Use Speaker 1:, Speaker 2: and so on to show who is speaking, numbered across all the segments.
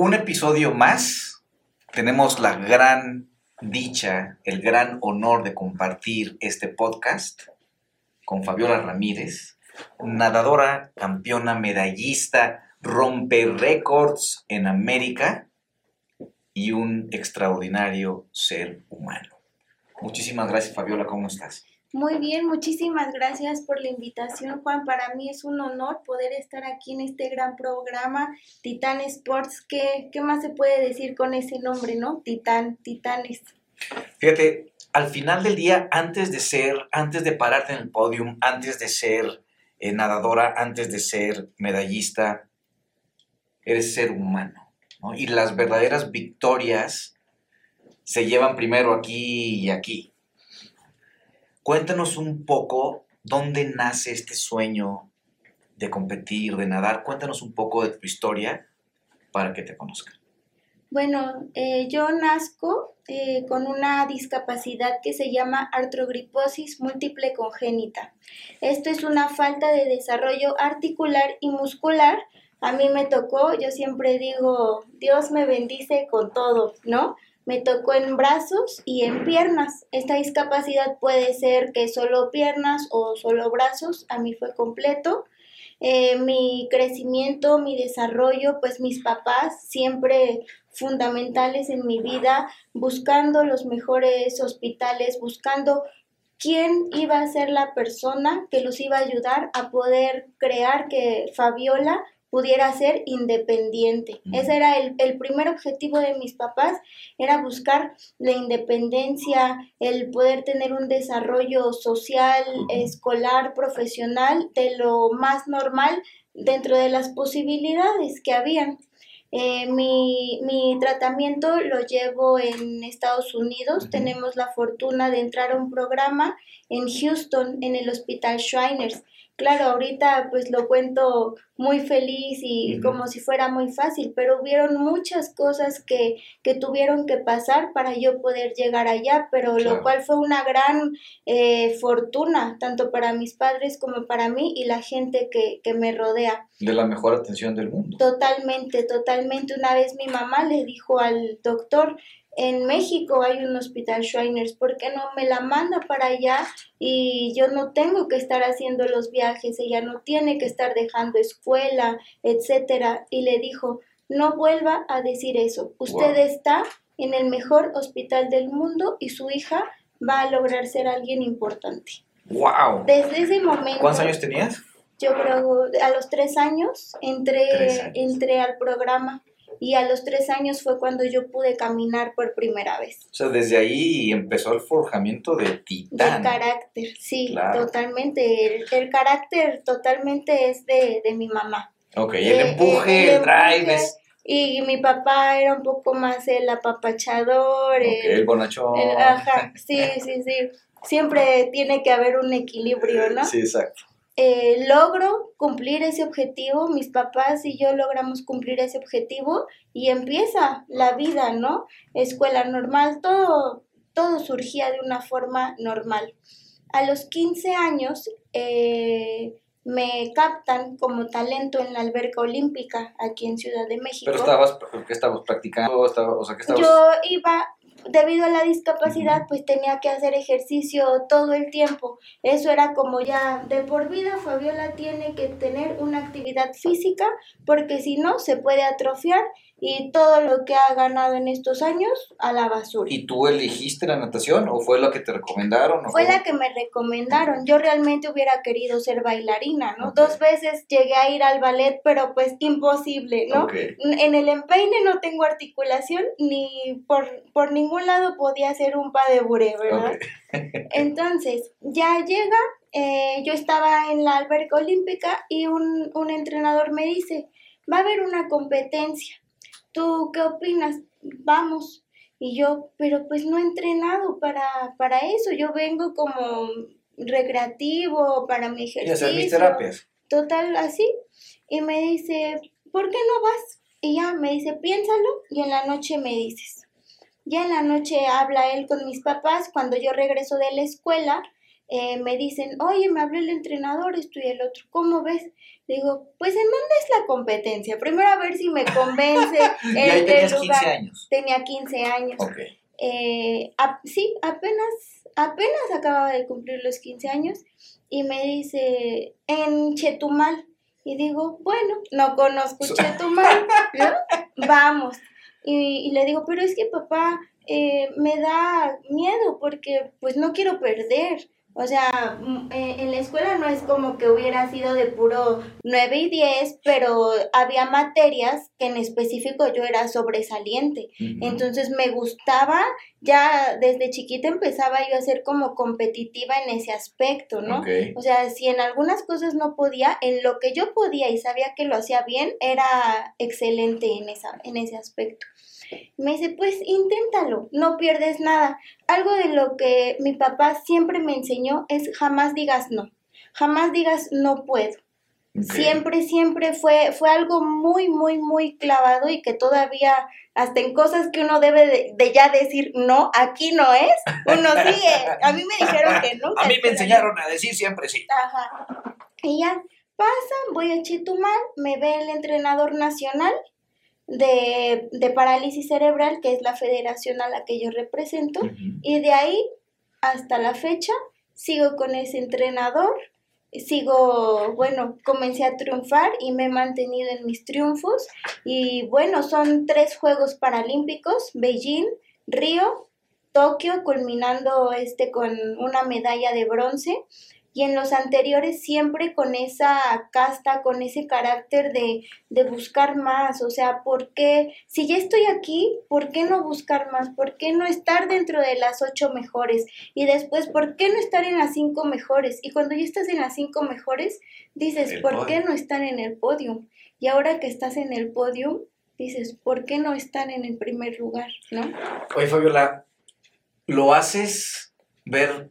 Speaker 1: un episodio más. Tenemos la gran dicha, el gran honor de compartir este podcast con Fabiola Ramírez, nadadora, campeona, medallista, rompe récords en América y un extraordinario ser humano. Muchísimas gracias, Fabiola, ¿cómo estás?
Speaker 2: Muy bien, muchísimas gracias por la invitación, Juan. Para mí es un honor poder estar aquí en este gran programa, Titán Sports. ¿Qué, qué más se puede decir con ese nombre, no? Titán, Titanes.
Speaker 1: Fíjate, al final del día, antes de ser, antes de pararte en el podium, antes de ser eh, nadadora, antes de ser medallista, eres ser humano. ¿no? Y las verdaderas victorias se llevan primero aquí y aquí. Cuéntanos un poco dónde nace este sueño de competir, de nadar. Cuéntanos un poco de tu historia para que te conozcan.
Speaker 2: Bueno, eh, yo nazco eh, con una discapacidad que se llama artrogriposis múltiple congénita. Esto es una falta de desarrollo articular y muscular. A mí me tocó, yo siempre digo, Dios me bendice con todo, ¿no? Me tocó en brazos y en piernas. Esta discapacidad puede ser que solo piernas o solo brazos. A mí fue completo. Eh, mi crecimiento, mi desarrollo, pues mis papás siempre fundamentales en mi vida, buscando los mejores hospitales, buscando quién iba a ser la persona que los iba a ayudar a poder crear que Fabiola pudiera ser independiente. Ese era el, el, primer objetivo de mis papás, era buscar la independencia, el poder tener un desarrollo social, escolar, profesional, de lo más normal dentro de las posibilidades que habían. Eh, mi, mi, tratamiento lo llevo en Estados Unidos. Tenemos la fortuna de entrar a un programa en Houston, en el Hospital Shriners. Claro, ahorita pues lo cuento muy feliz y como si fuera muy fácil, pero hubieron muchas cosas que, que tuvieron que pasar para yo poder llegar allá, pero lo cual fue una gran eh, fortuna, tanto para mis padres como para mí y la gente que, que me rodea.
Speaker 1: De la mejor atención del mundo.
Speaker 2: Totalmente, totalmente. Una vez mi mamá le dijo al doctor, en México hay un hospital Shriners, ¿por qué no me la manda para allá? Y yo no tengo que estar haciendo los viajes, ella no tiene que estar dejando escuela, etcétera. Y le dijo, no vuelva a decir eso. Usted está en el mejor hospital del mundo y su hija va a lograr ser alguien importante.
Speaker 1: ¡Wow!
Speaker 2: Desde ese momento.
Speaker 1: ¿Cuántos años tenías?
Speaker 2: Yo creo a los tres años entré, entré al programa y a los tres años fue cuando yo pude caminar por primera vez.
Speaker 1: O sea, desde ahí empezó el forjamiento de titán.
Speaker 2: De carácter, sí, totalmente. El, carácter totalmente es de, de mi mamá.
Speaker 1: Ok, el eh, empuje, el, drive
Speaker 2: Y mi papá era un poco más el apapachador.
Speaker 1: el, bonachón.
Speaker 2: ajá, sí, sí, sí. Siempre tiene que haber un equilibrio, ¿no?
Speaker 1: Sí, exacto.
Speaker 2: Eh, logro cumplir ese objetivo, mis papás y yo logramos cumplir ese objetivo y empieza la vida, ¿no? Escuela normal, todo, todo surgía de una forma normal. A los 15 años eh, me captan como talento en la alberca olímpica aquí en Ciudad de México.
Speaker 1: Pero estabas, ¿qué estabas practicando? o sea, ¿qué estabas...
Speaker 2: Yo iba debido a la discapacidad, pues tenía que hacer ejercicio todo el tiempo. Eso era como ya de por vida, Fabiola tiene que tener una actividad física porque si no se puede atrofiar y todo lo que ha ganado en estos años a la basura.
Speaker 1: ¿Y tú elegiste la natación o fue la que te recomendaron?
Speaker 2: fue, la que me recomendaron. Yo realmente hubiera querido ser bailarina, ¿no? Dos veces llegué a ir al ballet, pero pues imposible, ¿no? En el empeine no tengo articulación ni por, por ningún lado podía hacer un pas de buré, ¿verdad? Entonces, ya llega, eh, yo estaba en la alberca olímpica y un, un entrenador me dice, va a haber una competencia ¿tú qué opinas? Vamos. Y yo, pero pues no he entrenado para, para eso, yo vengo como recreativo, para mi ejercicio.
Speaker 1: Y hacer mis terapias.
Speaker 2: Total, así. Y me dice, ¿por qué no vas? Y ya me dice, piénsalo y en la noche me dices. Ya en la noche habla él con mis papás, cuando yo regreso de la escuela, eh, me dicen, oye, me habló el entrenador, esto y el otro, ¿cómo ves? Digo, pues ¿en dónde es la competencia? Primero a ver si me convence
Speaker 1: el, y ahí tenías 15 años.
Speaker 2: Tenía 15 años. Eh, sí, apenas, apenas acababa de cumplir los 15 años y me dice, en Chetumal. Y digo, bueno, no conozco Chetumal, Vamos. Y, le digo, pero es que papá, eh, me da miedo porque pues no quiero perder. O sea, mm, eh, en la escuela no es como que hubiera sido de puro 9 y 10, pero había materias que en específico yo era sobresaliente. Entonces me gustaba, ya desde chiquita empezaba yo a ser como competitiva en ese aspecto, ¿no? O sea, si en algunas cosas no podía, en lo que yo podía y sabía que lo hacía bien, era excelente en, esa, en ese aspecto. Me dice, pues inténtalo, no pierdes nada. Algo de lo que mi papá siempre me enseñó es jamás digas no, jamás digas no puedo. Siempre, siempre fue, fue algo muy, muy, muy clavado y que todavía, hasta en cosas que uno debe de, ya decir no, aquí no es, uno sigue. A mí me dijeron que no.
Speaker 1: A mí me enseñaron a decir siempre sí.
Speaker 2: Ajá. Y ya pasa, voy a Chetumal, me ve el entrenador nacional de, de, parálisis cerebral, que es la federación a la que yo represento, y de ahí hasta la fecha sigo con ese entrenador, sigo, bueno, comencé a triunfar y me he mantenido en mis triunfos, y bueno, son tres Juegos Paralímpicos, Beijing, Río, Tokio, culminando este con una medalla de bronce, y en los anteriores siempre con esa casta, con ese carácter de, de, buscar más, o sea, ¿por qué? Si ya estoy aquí, ¿por qué no buscar más? ¿Por qué no estar dentro de las ocho mejores? Y después, ¿por qué no estar en las cinco mejores? Y cuando ya estás en las cinco mejores, dices, ¿por qué no estar en el podio? Y ahora que estás en el podio, dices, ¿por qué no estar en el primer lugar? ¿No?
Speaker 1: Oye, Fabiola, lo haces ver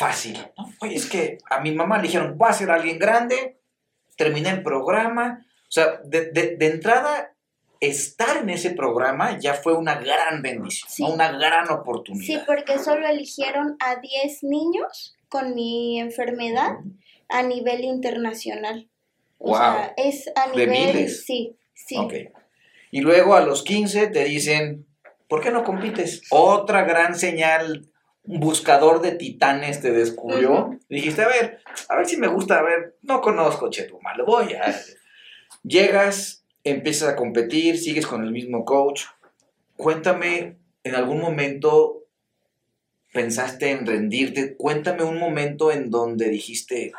Speaker 1: fácil. Oye, es que a mi mamá le dijeron, va a ser alguien grande, terminé el programa. O sea, de, entrada, estar en ese programa ya fue una gran bendición, una gran oportunidad.
Speaker 2: Sí, porque solo eligieron a 10 niños con mi enfermedad a nivel internacional. O sea, es a nivel...
Speaker 1: ¿De miles?
Speaker 2: Sí, sí.
Speaker 1: Ok. Y luego a los 15 te dicen, ¿por qué no compites? Otra gran señal buscador de titanes te descubrió. dijiste, a ver, a ver si me gusta, a ver, no conozco Chetumal, lo voy a... Llegas, empiezas a competir, sigues con el mismo coach. Cuéntame, en algún momento pensaste en rendirte. Cuéntame un momento en donde dijiste,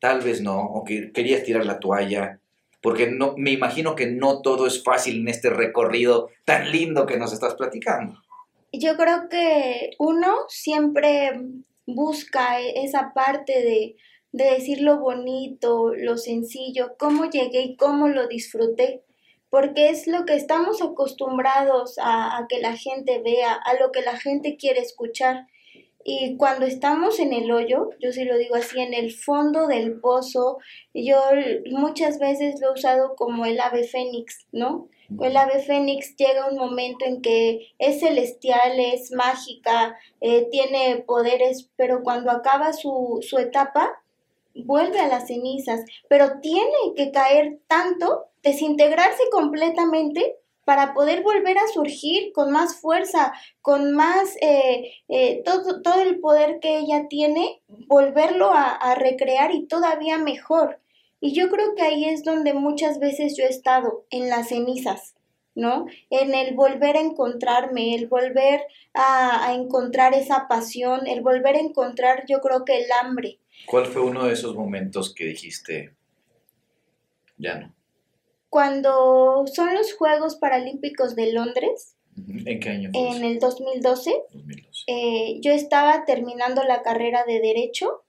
Speaker 1: tal vez no, o que querías tirar la toalla. Porque no, me imagino que no todo es fácil en este recorrido tan lindo que nos estás platicando
Speaker 2: yo creo que uno siempre busca e-, esa parte de, decir lo bonito, lo sencillo, cómo llegué y cómo lo disfruté, porque es lo que estamos acostumbrados a, a, que la gente vea, a lo que la gente quiere escuchar. Y cuando estamos en el hoyo, yo sí lo digo así, en el fondo del pozo, yo muchas veces lo he usado como el ave fénix, ¿no? El ave fénix llega un momento en que es celestial, es mágica, eh, tiene poderes, pero cuando acaba su, su etapa, vuelve a las cenizas, pero tiene que caer tanto, desintegrarse completamente para poder volver a surgir con más fuerza, con más, eh, eh, todo, todo, el poder que ella tiene, volverlo a, a recrear y todavía mejor. Y yo creo que ahí es donde muchas veces yo he estado, en las cenizas, ¿no? En el volver a encontrarme, el volver a, encontrar esa pasión, el volver a encontrar, yo creo que el hambre.
Speaker 1: ¿Cuál fue uno de esos momentos que dijiste, ya no?
Speaker 2: Cuando son los Juegos Paralímpicos de Londres.
Speaker 1: ¿En qué año? Fue
Speaker 2: en el 2012. Eh, yo estaba terminando la carrera de Derecho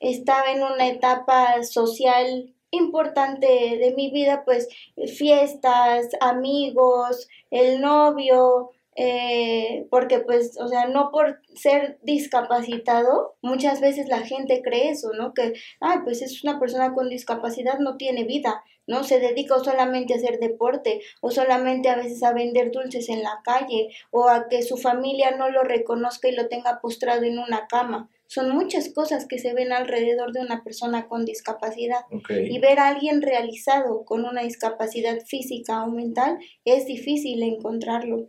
Speaker 2: estaba en una etapa social importante de mi vida, pues fiestas, amigos, el novio, eh, porque pues, o sea, no por ser discapacitado, muchas veces la gente cree eso, ¿no? Que, ah, pues es una persona con discapacidad, no tiene vida, ¿no? Se dedica solamente a hacer deporte, o solamente a veces a vender dulces en la calle, o a que su familia no lo reconozca y lo tenga postrado en una cama. son muchas cosas que se ven alrededor de una persona con discapacidad. Y ver a alguien realizado con una discapacidad física o mental es difícil encontrarlo.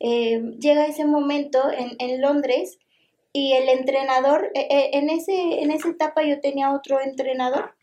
Speaker 2: Eh, llega ese momento en, en, Londres y el entrenador, eh, eh, en, ese, en esa etapa yo tenía otro entrenador.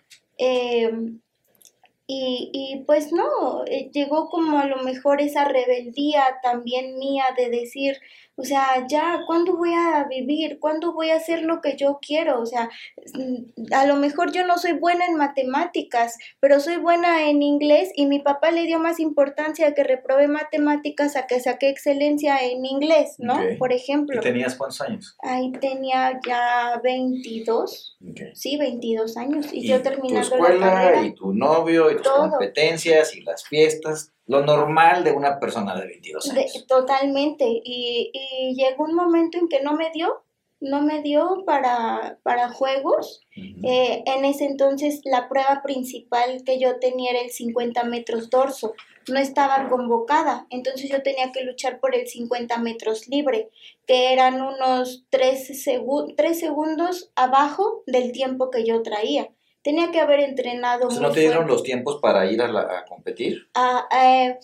Speaker 2: Y, y, pues no, llegó como a lo mejor esa rebeldía también mía de decir, o sea, ya, ¿cuándo voy a vivir? ¿Cuándo voy a hacer lo que yo quiero? O sea, mm, a lo mejor yo no soy buena en matemáticas, pero soy buena en inglés y mi papá le dio más importancia a que reprobé matemáticas a que saqué excelencia en inglés, ¿no? Por ejemplo.
Speaker 1: ¿Y tenías cuántos años?
Speaker 2: Ahí tenía ya 22. Sí, 22 años. Y, yo terminando
Speaker 1: tu escuela, Y tu novio, y tus competencias, y las fiestas lo normal de una persona de 22 años.
Speaker 2: totalmente. Y, y, llegó un momento en que no me dio, no me dio para, para juegos. Eh, en ese entonces la prueba principal que yo tenía era el 50 metros dorso. No estaba convocada, entonces yo tenía que luchar por el 50 metros libre, que eran unos 3, 3 segundos abajo del tiempo que yo traía tenía que haber entrenado.
Speaker 1: ¿No te dieron los tiempos para ir a, competir?
Speaker 2: Ah, eh,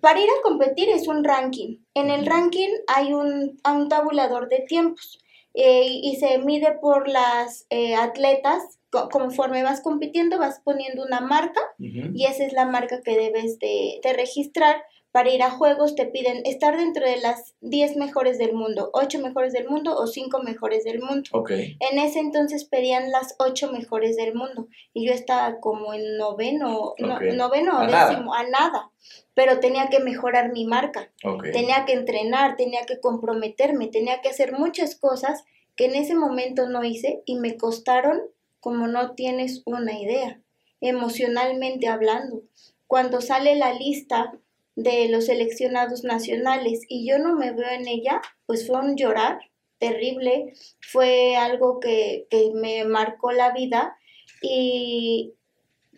Speaker 2: para ir a competir es un ranking. En el ranking hay un, un tabulador de tiempos eh, y se mide por las eh, atletas. Conforme vas compitiendo, vas poniendo una marca y esa es la marca que debes de, de registrar para ir a juegos te piden estar dentro de las 10 mejores del mundo, 8 mejores del mundo o 5 mejores del mundo.
Speaker 1: Okay.
Speaker 2: En ese entonces pedían las 8 mejores del mundo y yo estaba como en noveno, noveno o décimo, a nada. Pero tenía que mejorar mi marca, tenía que entrenar, tenía que comprometerme, tenía que hacer muchas cosas que en ese momento no hice y me costaron como no tienes una idea, emocionalmente hablando. Cuando sale la lista de los seleccionados nacionales y yo no me veo en ella, pues fue un llorar terrible, fue algo que, me marcó la vida y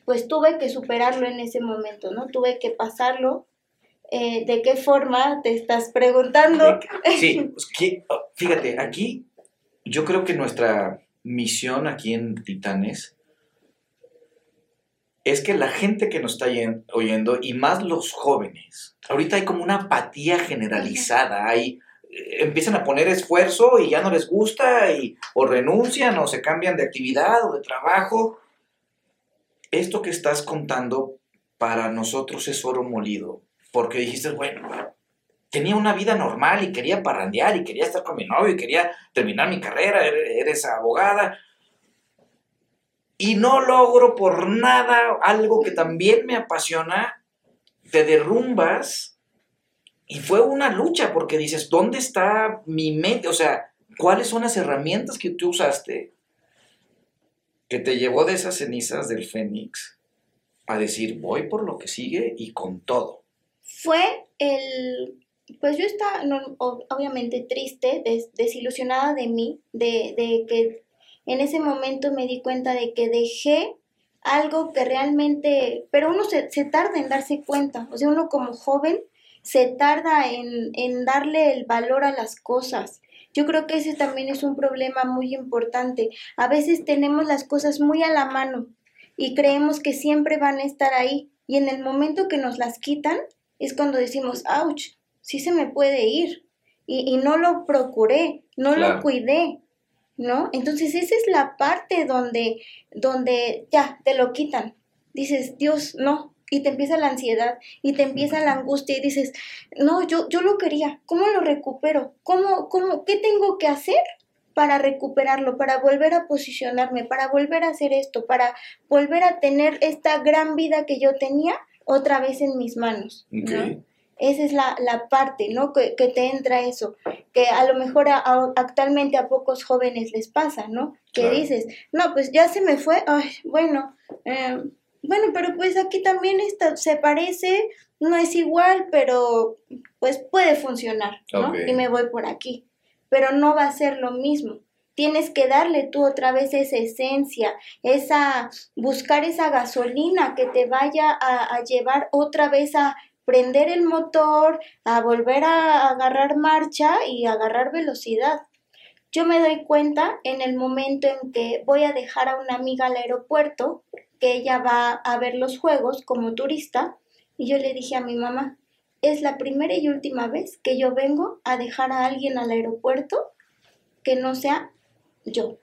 Speaker 2: pues tuve que superarlo en ese momento, ¿no? Tuve que pasarlo. Eh, ¿De qué forma te estás preguntando?
Speaker 1: Sí, pues, fíjate, aquí yo creo que nuestra misión aquí en Titanes es que la gente que nos está oyendo, y más los jóvenes, ahorita hay como una apatía generalizada, hay, eh, empiezan a poner esfuerzo y ya no les gusta, y, o renuncian, o se cambian de actividad o de trabajo. Esto que estás contando para nosotros es oro molido, porque dijiste, bueno, tenía una vida normal y quería parrandear y quería estar con mi novio y quería terminar mi carrera, eres abogada, y no logro por nada algo que también me apasiona, te derrumbas y fue una lucha porque dices, ¿dónde está mi mente? O sea, ¿cuáles son las herramientas que tú usaste que te llevó de esas cenizas del Fénix a decir, voy por lo que sigue y con todo?
Speaker 2: Fue el, pues yo estaba obviamente triste, desilusionada de mí, de, de que en ese momento me di cuenta de que dejé algo que realmente, pero uno se, tarda en darse cuenta, o sea, uno como joven se tarda en, en darle el valor a las cosas. Yo creo que ese también es un problema muy importante. A veces tenemos las cosas muy a la mano y creemos que siempre van a estar ahí y en el momento que nos las quitan es cuando decimos, ouch, sí se me puede ir y, y no lo procuré, no lo cuidé, ¿no? Entonces esa es la parte donde, donde ya te lo quitan. Dices, Dios, no. Y te empieza la ansiedad y te empieza la angustia y dices, no, yo, yo lo quería, ¿cómo lo recupero? ¿Cómo, cómo, ¿Qué tengo que hacer para recuperarlo, para volver a posicionarme, para volver a hacer esto, para volver a tener esta gran vida que yo tenía otra vez en mis manos? Esa es la, parte, ¿no? Que, te entra eso, que a lo mejor actualmente a pocos jóvenes les pasa, ¿no? Que dices, no, pues ya se me fue, ay, bueno, eh, bueno, pero pues aquí también está, se parece, no es igual, pero pues puede funcionar, ¿no? Y me voy por aquí, pero no va a ser lo mismo. Tienes que darle tú otra vez esa esencia, esa, buscar esa gasolina que te vaya a llevar otra vez a prender el motor, a volver a agarrar marcha y agarrar velocidad. Yo me doy cuenta en el momento en que voy a dejar a una amiga al aeropuerto, que ella va a ver los juegos como turista, y yo le dije a mi mamá, es la primera y última vez que yo vengo a dejar a alguien al aeropuerto que no sea yo.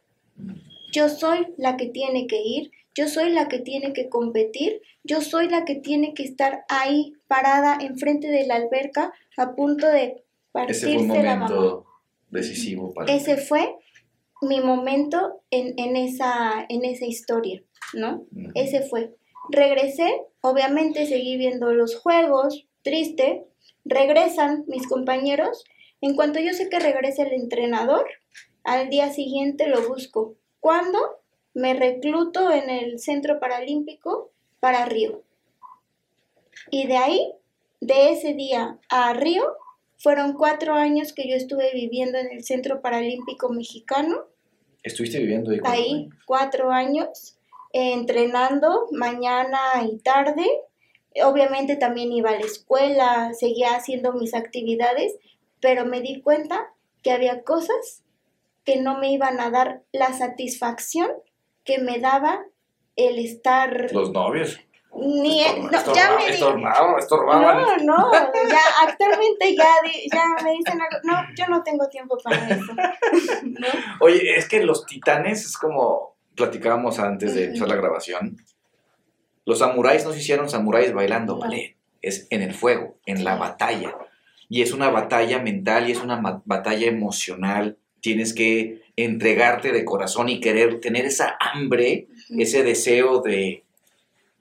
Speaker 2: Yo soy la que tiene que ir, yo soy la que tiene que competir, yo soy la que tiene que estar ahí parada enfrente de la alberca a punto de partirse
Speaker 1: Ese fue un
Speaker 2: la
Speaker 1: decisivo para
Speaker 2: Ese fue mi momento en, en esa, en esa historia, ¿no? Ese fue. Regresé, obviamente seguí viendo los juegos, triste. Regresan mis compañeros. En cuanto yo sé que regresa el entrenador, al día siguiente lo busco. ¿Cuándo? Me recluto en el Centro Paralímpico para Río. Y de ahí, de ese día a Río, fueron cuatro años que yo estuve viviendo en el Centro Paralímpico Mexicano
Speaker 1: Estuviste viviendo ahí.
Speaker 2: ahí cuatro años eh, entrenando mañana y tarde. Obviamente también iba a la escuela, seguía haciendo mis actividades, pero me di cuenta que había cosas que no me iban a dar la satisfacción que me daba el estar
Speaker 1: Los novios.
Speaker 2: ni
Speaker 1: Estorba-
Speaker 2: no, ya me
Speaker 1: estorbaban, estorbaban.
Speaker 2: no, no, ya actualmente ya, ya me dicen algo, no, yo no tengo tiempo para eso. ¿no?
Speaker 1: Oye, es que los titanes es como platicábamos antes de empezar la grabación. Los samuráis no se hicieron samuráis bailando. ¿vale? Es en el fuego, en la batalla. Y es una batalla mental y es una batalla emocional. Tienes que entregarte de corazón y querer tener esa hambre, ese deseo de,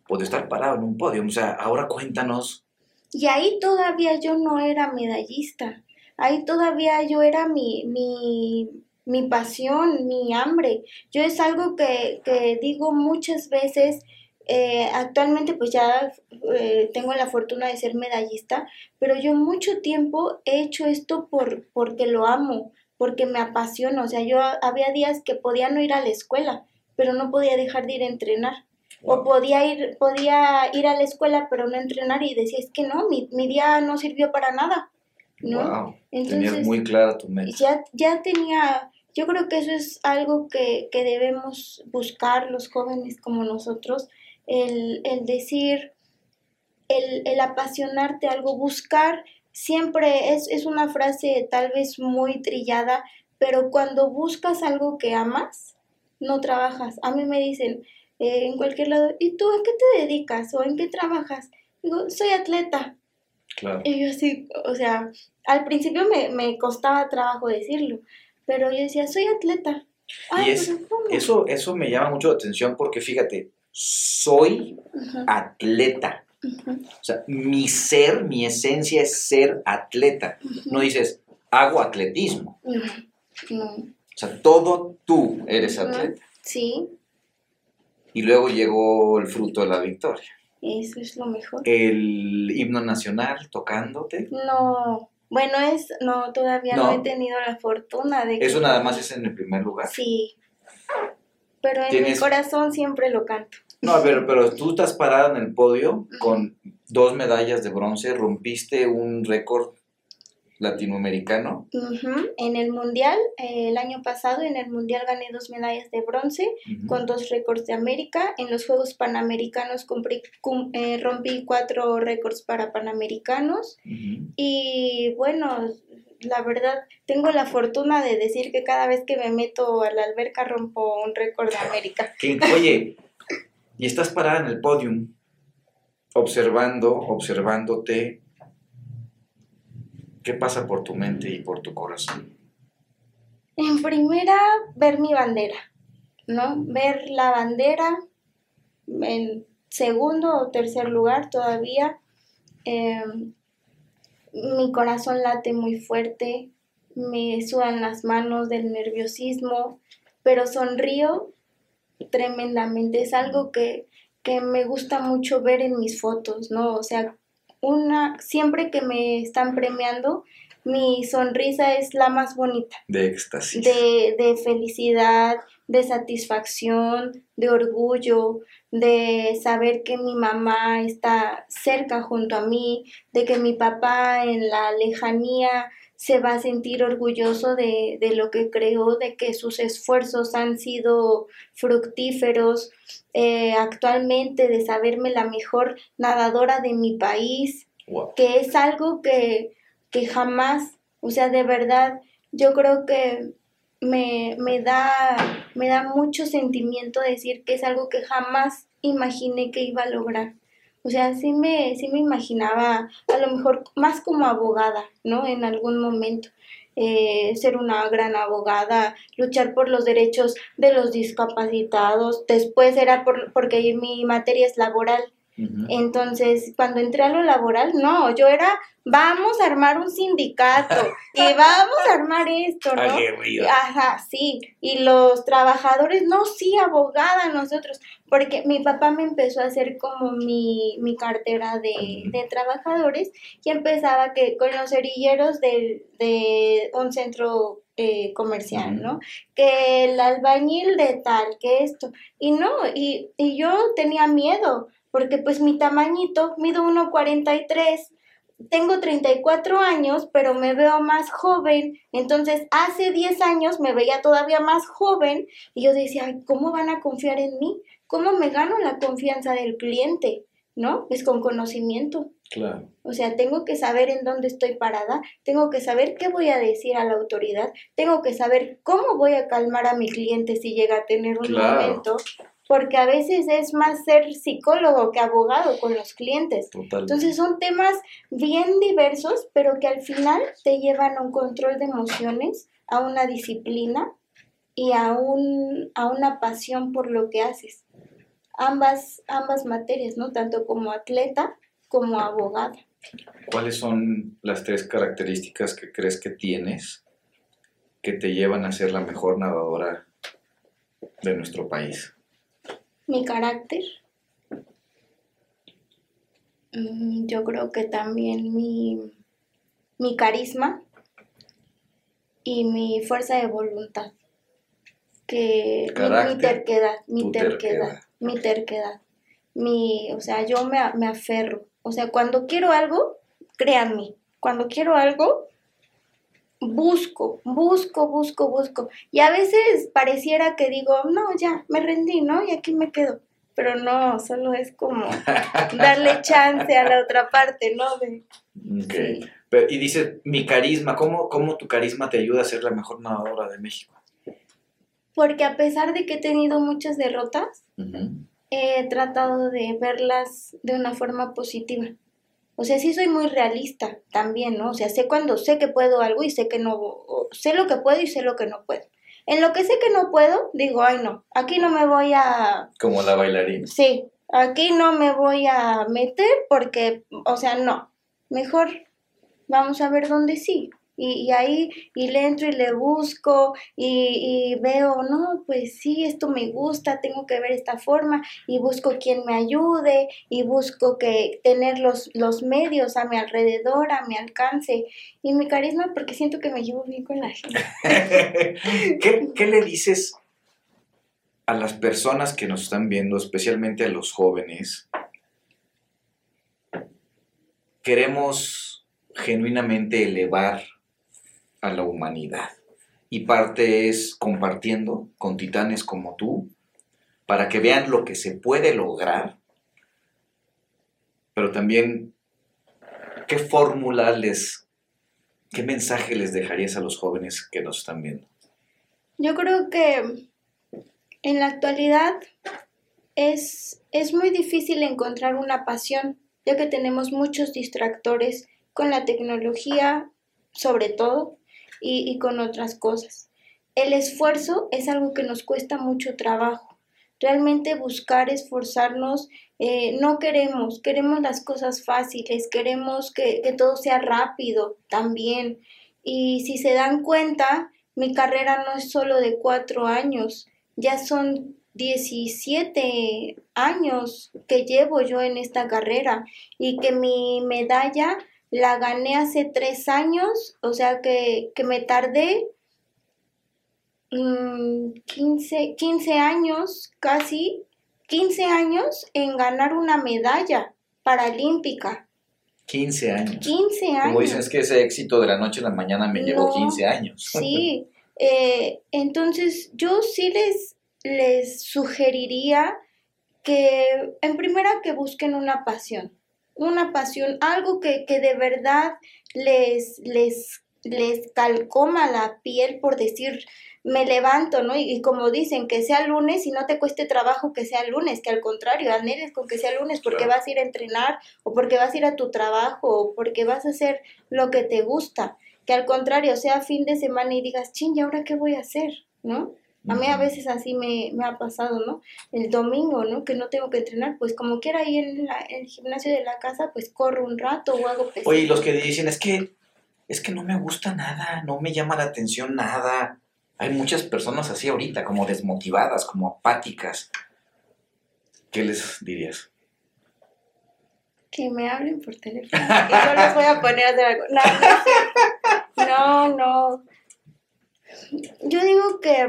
Speaker 1: pues, de estar parado en un podio. O sea, ahora cuéntanos.
Speaker 2: Y ahí todavía yo no era medallista. Ahí todavía yo era mi, mi, mi pasión, mi hambre. Yo es algo que, que digo muchas veces. eh, actualmente pues ya eh, tengo la fortuna de ser medallista, pero yo mucho tiempo he hecho esto por, porque lo amo, porque me apasiona. O sea, yo había días que podía no ir a la escuela, pero no podía dejar de ir a entrenar. O podía ir, podía ir a la escuela pero no entrenar y decía, es que no, mi, mi día no sirvió para nada, ¿no?
Speaker 1: Wow. Tenías
Speaker 2: Entonces,
Speaker 1: muy clara tu meta.
Speaker 2: ya, ya tenía, yo creo que eso es algo que, que debemos buscar los jóvenes como nosotros, el, el decir, el, el apasionarte algo, buscar, siempre es, es una frase tal vez muy trillada, pero cuando buscas algo que amas, no trabajas. A mí me dicen eh, en cualquier lado, ¿y tú a qué te dedicas o en qué trabajas? Digo, soy atleta.
Speaker 1: Claro.
Speaker 2: Y yo así, o sea, al principio me, me costaba trabajo decirlo, pero yo decía, soy atleta.
Speaker 1: Y es-
Speaker 2: pero ¿cómo?
Speaker 1: Eso, eso me llama mucho la atención porque fíjate, soy atleta. O sea, mi ser, mi esencia es ser atleta. No dices, hago atletismo.
Speaker 2: No, no,
Speaker 1: O sea, todo tú eres atleta.
Speaker 2: sí,
Speaker 1: Y luego llegó el fruto de la victoria.
Speaker 2: eso es lo mejor.
Speaker 1: El himno nacional tocándote.
Speaker 2: No, bueno, es, no, todavía no,
Speaker 1: No.
Speaker 2: he tenido la fortuna de que...
Speaker 1: Eso nada más es en el primer lugar.
Speaker 2: Sí, pero en mi corazón siempre lo canto.
Speaker 1: No, pero, pero tú estás parada en el podio con dos medallas de bronce, rompiste un récord latinoamericano.
Speaker 2: En el mundial, eh, el año pasado, en el mundial gané dos medallas de bronce con dos récords de América. En los Juegos Panamericanos cum- eh, rompí cuatro récords para Panamericanos. Y bueno, la verdad, tengo la fortuna de decir que cada vez que me meto a la alberca rompo un récord de América.
Speaker 1: Que, oye, y estás parada en el podium, observando, observándote. ¿Qué pasa por tu mente y por tu corazón?
Speaker 2: En primera, ver mi bandera, ¿no? Ver la bandera. En segundo o tercer lugar todavía. eh, mi corazón late muy fuerte, me sudan las manos del nerviosismo, pero sonrío tremendamente. Es algo que, que me gusta mucho ver en mis fotos, ¿no? O sea, una, siempre que me están premiando, mi sonrisa es la más bonita
Speaker 1: De éxtasis.
Speaker 2: de, de felicidad, de satisfacción, de orgullo, de saber que mi mamá está cerca junto a mí, de que mi papá en la lejanía se va a sentir orgulloso de, de lo que creó, de que sus esfuerzos han sido fructíferos, eh, actualmente de saberme la mejor nadadora de mi país, que es algo que, que jamás, o sea, de verdad, yo creo que me, me, da, me da mucho sentimiento decir que es algo que jamás imaginé que iba a lograr. O sea, sí me, sí me imaginaba a lo mejor más como abogada, ¿no? En algún momento. Eh, ser una gran abogada, luchar por los derechos de los discapacitados. Después era por, porque mi materia es laboral. Entonces, cuando entré a lo laboral, no, yo era, vamos a armar un sindicato y vamos a armar esto, ¿no? Ajá, sí. Y los trabajadores, no, sí, abogada, nosotros, porque mi papá me empezó a hacer como mi, mi cartera de, de, trabajadores y empezaba que con los cerilleros de, de un centro eh, comercial, ¿no? Que el albañil de tal, que esto. Y no, y, y yo tenía miedo porque pues mi tamañito, mido 1,43, tengo 34 años, pero me veo más joven. Entonces, hace 10 años me veía todavía más joven y yo decía, ¿cómo van a confiar en mí? ¿Cómo me gano la confianza del cliente? ¿No? Es con conocimiento.
Speaker 1: Claro.
Speaker 2: O sea, tengo que saber en dónde estoy parada, tengo que saber qué voy a decir a la autoridad, tengo que saber cómo voy a calmar a mi cliente si llega a tener un momento porque a veces es más ser psicólogo que abogado con los clientes. Entonces son temas bien diversos, pero que al final te llevan a un control de emociones, a una disciplina y a, un, a una pasión por lo que haces. Ambas, ambas materias, ¿no? Tanto como atleta como abogada.
Speaker 1: ¿Cuáles son las tres características que crees que tienes que te llevan a ser la mejor nadadora de nuestro país?
Speaker 2: Mi carácter. Mm, yo creo que también mi, mi carisma y mi fuerza de voluntad. Que mi, terquedad, mi terquedad, mi terquedad. Mi, o sea, yo me, me aferro. O sea, cuando quiero algo, créanme, cuando quiero algo, busco, busco, busco, busco. Y a veces pareciera que digo, no, ya, me rendí, ¿no? Y aquí me quedo. Pero no, solo es como darle chance a la otra parte, ¿no?
Speaker 1: y dice, mi carisma, ¿cómo, ¿cómo tu carisma te ayuda a ser la mejor nadadora de México?
Speaker 2: Porque a pesar de que he tenido muchas derrotas, he tratado de verlas de una forma positiva. O sea, sí soy muy realista también, ¿no? O sea, sé cuando sé que puedo algo y sé que no, sé lo que puedo y sé lo que no puedo. En lo que sé que no puedo, digo, ay no, aquí no me voy a...
Speaker 1: Como la bailarina.
Speaker 2: Sí, aquí no me voy a meter porque, o sea, no. Mejor vamos a ver dónde sí. Y, ahí, y le entro y le busco y, veo, no, pues sí, esto me gusta, tengo que ver esta forma y busco quien me ayude y busco que tener los, los medios a mi alrededor, a mi alcance y mi carisma porque siento que me llevo bien con la gente.
Speaker 1: ¿Qué, ¿Qué le dices a las personas que nos están viendo, especialmente a los jóvenes? Queremos genuinamente elevar a la humanidad. Y parte es compartiendo con titanes como tú, para que vean lo que se puede lograr, pero también qué fórmula les, qué mensaje les dejarías a los jóvenes que nos están viendo.
Speaker 2: Yo creo que en la actualidad es, es muy difícil encontrar una pasión, ya que tenemos muchos distractores con la tecnología, sobre todo, y, con otras cosas. El esfuerzo es algo que nos cuesta mucho trabajo. Realmente buscar, esforzarnos, eh, no queremos, queremos las cosas fáciles, queremos que, que todo sea rápido también. Y si se dan cuenta, mi carrera no es solo de cuatro años, ya son 17 años que llevo yo en esta carrera y que mi medalla la gané hace tres años, o sea que, me tardé 15, mm, años, casi 15 años en ganar una medalla paralímpica.
Speaker 1: 15 años.
Speaker 2: 15 años.
Speaker 1: Como dicen, es que ese éxito de la noche a la mañana me llevó
Speaker 2: No,
Speaker 1: 15 años.
Speaker 2: Sí, eh, entonces yo sí les, les sugeriría que en primera que busquen una pasión, una pasión, algo que, que de verdad les, les, les calcoma la piel por decir, me levanto, ¿no? Y, y como dicen, que sea lunes y no te cueste trabajo que sea lunes, que al contrario, anheles con que sea lunes porque
Speaker 1: Claro.
Speaker 2: vas a ir a entrenar o porque vas a ir a tu trabajo o porque vas a hacer lo que te gusta que al contrario sea fin de semana y digas, ching, ¿y ahora qué voy a hacer? ¿No? A mí a veces así me, me ha pasado, ¿no? El domingo, ¿no? Que no tengo que entrenar, pues como quiera ahí en la- el gimnasio de la casa, pues corro un rato o hago pesas.
Speaker 1: Oye, y los que dicen, es que, es que no me gusta nada, no me llama la atención nada. Hay muchas personas así ahorita, como desmotivadas, como apáticas. ¿Qué les dirías?
Speaker 2: Que me hablen por teléfono. Y yo les voy a poner a hacer algo. No, no, no. Yo digo que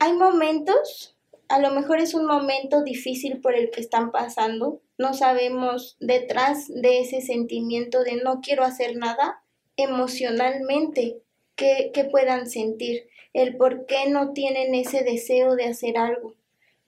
Speaker 2: hay momentos, a lo mejor es un momento difícil por el que están pasando. No sabemos detrás de ese sentimiento de no quiero hacer nada emocionalmente que, que puedan sentir, el por qué no tienen ese deseo de hacer algo.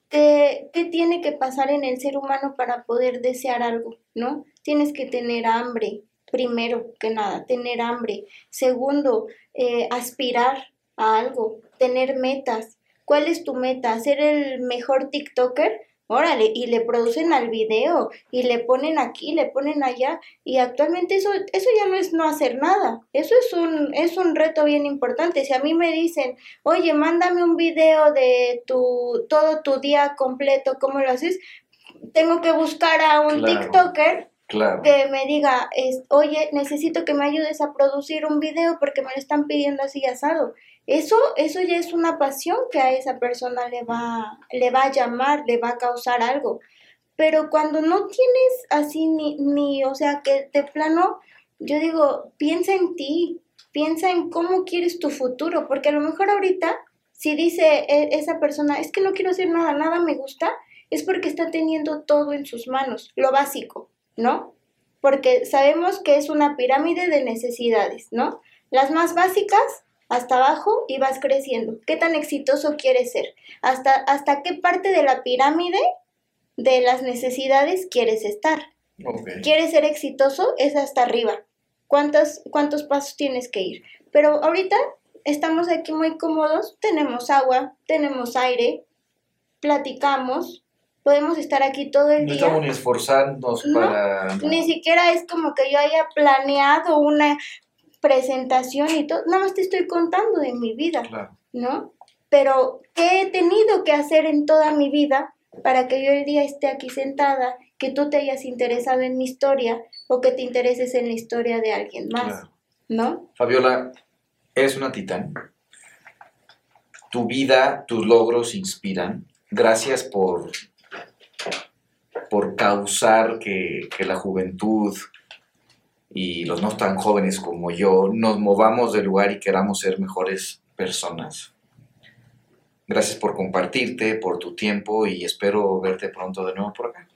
Speaker 2: ¿Qué, qué tiene que pasar en el ser humano para poder desear algo? ¿No? Tienes que tener hambre, primero que nada, tener hambre. Segundo, eh, aspirar a algo, tener metas. ¿Cuál es tu meta? ¿Ser el mejor TikToker? Órale, y le producen al video, y le ponen aquí, le ponen allá, y actualmente eso, eso ya no es no hacer nada, eso es un, es un reto bien importante. Si a mí me dicen, oye, mándame un video de tu, todo tu día completo, ¿cómo lo haces? Tengo que buscar a un
Speaker 1: Claro.
Speaker 2: TikToker
Speaker 1: Claro.
Speaker 2: que me diga, es, oye, necesito que me ayudes a producir un video porque me lo están pidiendo así asado. Eso, eso ya es una pasión que a esa persona le va, le va a llamar, le va a causar algo. Pero cuando no tienes así ni, ni, o sea, que de plano, yo digo, piensa en ti, piensa en cómo quieres tu futuro, porque a lo mejor ahorita, si dice e- esa persona, es que no quiero hacer nada, nada me gusta, es porque está teniendo todo en sus manos, lo básico, ¿no? Porque sabemos que es una pirámide de necesidades, ¿no? Las más básicas hasta abajo y vas creciendo. ¿Qué tan exitoso quieres ser? ¿Hasta, hasta qué parte de la pirámide de las necesidades quieres estar? ¿Quieres ser exitoso? Es hasta arriba. ¿Cuántos, ¿Cuántos pasos tienes que ir? Pero ahorita estamos aquí muy cómodos, tenemos agua, tenemos aire, platicamos, podemos estar aquí todo el
Speaker 1: No
Speaker 2: día.
Speaker 1: estamos ni esforzándonos
Speaker 2: No,
Speaker 1: para...
Speaker 2: Ni siquiera es como que yo haya planeado una presentación y todo, nada más te estoy contando de mi vida,
Speaker 1: Claro.
Speaker 2: ¿no? Pero, ¿qué he tenido que hacer en toda mi vida para que yo el día esté aquí sentada, que tú te hayas interesado en mi historia o que te intereses en la historia de alguien más,
Speaker 1: Claro.
Speaker 2: ¿no?
Speaker 1: Fabiola, eres una titán. Tu vida, tus logros inspiran. Gracias por, por causar que, que la juventud y los no tan jóvenes como yo nos movamos del lugar y queramos ser mejores personas. Gracias por compartirte, por tu tiempo y espero verte pronto de nuevo por acá.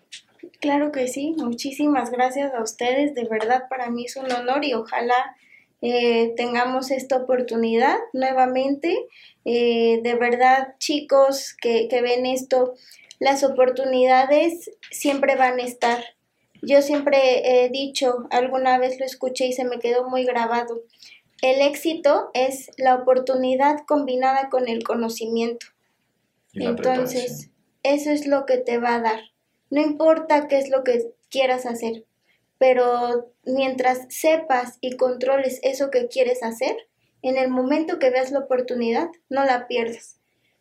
Speaker 2: Claro que sí, muchísimas gracias a ustedes, de verdad para mí es un honor y ojalá eh, tengamos esta oportunidad nuevamente. Eh, de verdad, chicos que, que ven esto, las oportunidades siempre van a estar. Yo siempre he dicho, alguna vez lo escuché y se me quedó muy grabado, el éxito es la oportunidad combinada con el conocimiento. Entonces, eso es lo que te va a dar. No importa qué es lo que quieras hacer, pero mientras sepas y controles eso que quieres hacer, en el momento que veas la oportunidad, no la pierdas,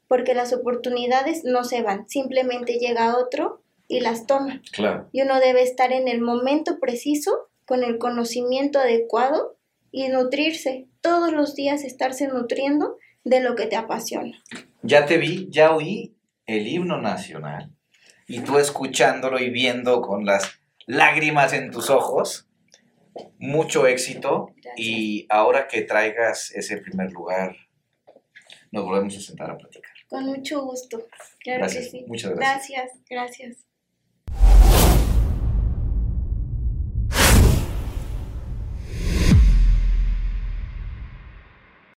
Speaker 2: porque las oportunidades no se van, simplemente llega otro y las toma.
Speaker 1: Claro.
Speaker 2: Y uno debe estar en el momento preciso, con el conocimiento adecuado y nutrirse, todos los días estarse nutriendo de lo que te apasiona.
Speaker 1: Ya te vi, ya oí el himno nacional y tú escuchándolo y viendo con las lágrimas en tus ojos. Mucho éxito y ahora que traigas ese primer lugar, nos volvemos a sentar a platicar.
Speaker 2: Con mucho gusto. Claro
Speaker 1: Gracias,
Speaker 2: que sí.
Speaker 1: muchas gracias.
Speaker 2: Gracias, gracias.